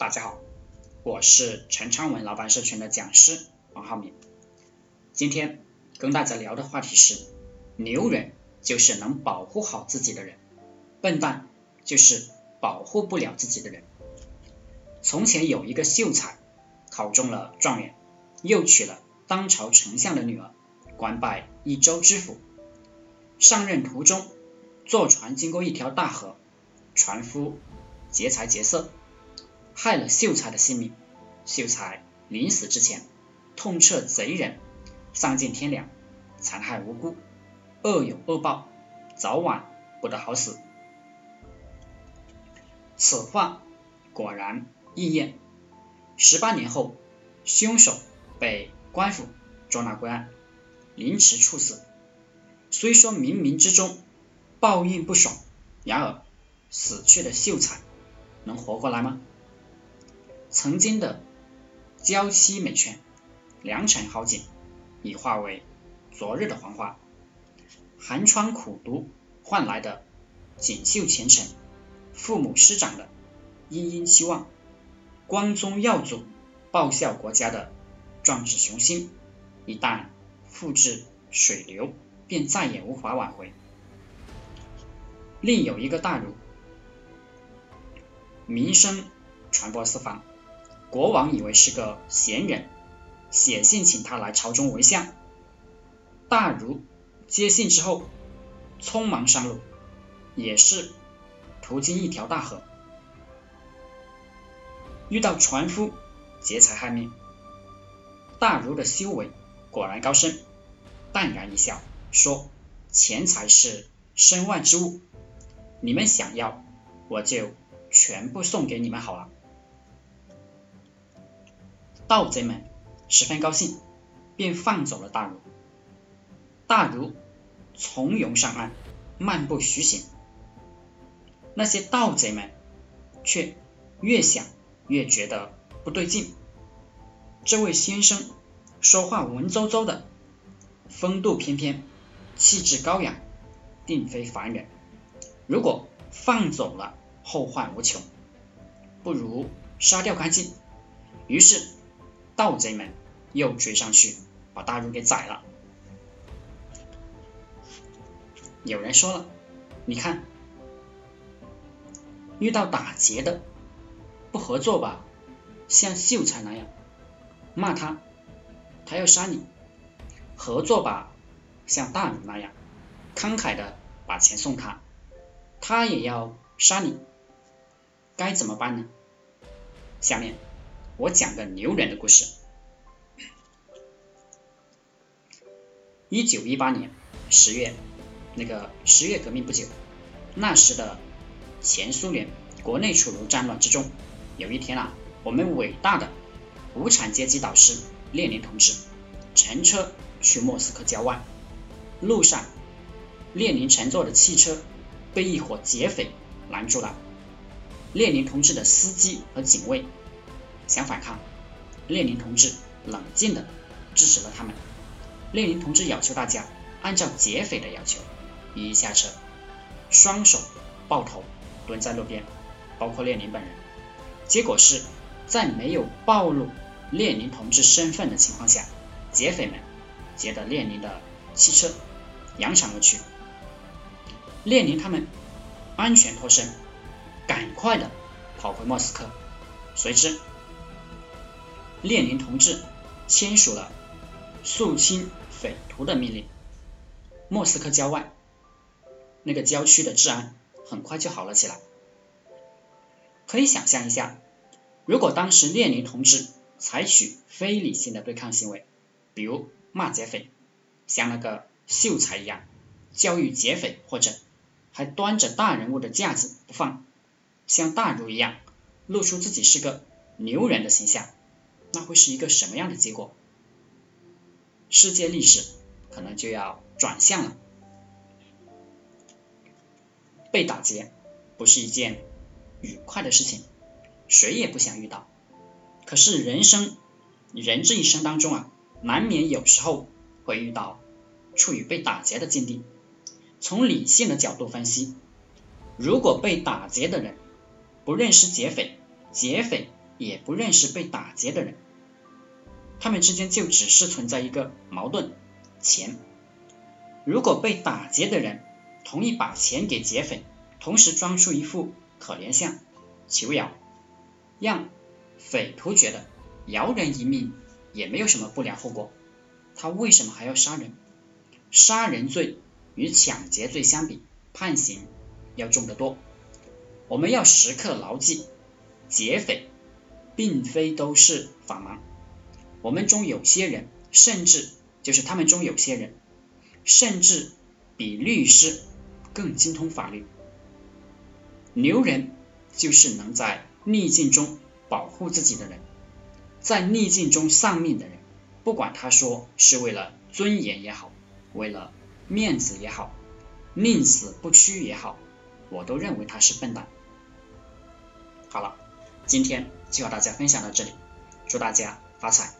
大家好，我是陈昌文老板社群的讲师王浩明。今天跟大家聊的话题是：牛人就是能保护好自己的人，笨蛋就是保护不了自己的人。从前有一个秀才，考中了状元，又娶了当朝丞相的女儿，官拜一州知府。上任途中，坐船经过一条大河，船夫劫财劫色。害了秀才的性命，秀才临死之前痛斥贼人丧尽天良，残害无辜，恶有恶报，早晚不得好死。此话果然应验。十八年后，凶手被官府捉拿归案，凌迟处死。虽说冥冥之中报应不爽，然而死去的秀才能活过来吗？曾经的娇妻美眷、良辰好景，已化为昨日的黄花；寒窗苦读换来的锦绣前程，父母师长的殷殷期望，光宗耀祖报效国家的壮志雄心，一旦付之水流，便再也无法挽回。另有一个大儒，名声传播四方。国王以为是个闲人，写信请他来朝中为相。大儒接信之后，匆忙上路，也是途经一条大河，遇到船夫劫财害命。大儒的修为果然高深，淡然一笑，说：“钱财是身外之物，你们想要，我就全部送给你们好了。”盗贼们十分高兴，便放走了大儒。大儒从容上岸，漫步徐行。那些盗贼们却越想越觉得不对劲。这位先生说话文绉绉的，风度翩翩，气质高雅，定非凡人。如果放走了，后患无穷，不如杀掉干净。于是。盗贼们又追上去，把大儒给宰了。有人说了，你看，遇到打劫的不合作吧，像秀才那样骂他，他要杀你；合作吧，像大儒那样慷慨的把钱送他，他也要杀你。该怎么办呢？下面。我讲个牛人的故事。一九一八年十月，那个十月革命不久，那时的前苏联国内处于战乱之中。有一天啊，我们伟大的无产阶级导师列宁同志乘车去莫斯科郊外，路上，列宁乘坐的汽车被一伙劫匪拦住了，列宁同志的司机和警卫。想反抗，列宁同志冷静的支持了他们。列宁同志要求大家按照劫匪的要求，一下车，双手抱头蹲在路边，包括列宁本人。结果是在没有暴露列宁同志身份的情况下，劫匪们劫得列宁的汽车，扬长而去。列宁他们安全脱身，赶快的跑回莫斯科。随之。列宁同志签署了肃清匪徒的命令。莫斯科郊外那个郊区的治安很快就好了起来。可以想象一下，如果当时列宁同志采取非理性的对抗行为，比如骂劫匪，像那个秀才一样教育劫匪，或者还端着大人物的架子不放，像大儒一样露出自己是个牛人的形象。那会是一个什么样的结果？世界历史可能就要转向了。被打劫不是一件愉快的事情，谁也不想遇到。可是人生，人这一生当中啊，难免有时候会遇到处于被打劫的境地。从理性的角度分析，如果被打劫的人不认识劫匪，劫匪也不认识被打劫的人，他们之间就只是存在一个矛盾：钱。如果被打劫的人同意把钱给劫匪，同时装出一副可怜相求饶，让匪徒觉得饶人一命也没有什么不良后果，他为什么还要杀人？杀人罪与抢劫罪相比，判刑要重得多。我们要时刻牢记，劫匪并非都是法盲，我们中有些人，甚至就是他们中有些人，甚至比律师更精通法律。牛人就是能在逆境中保护自己的人，在逆境中丧命的人，不管他说是为了尊严也好。为了面子也好，宁死不屈也好，我都认为他是笨蛋。好了，今天就和大家分享到这里，祝大家发财。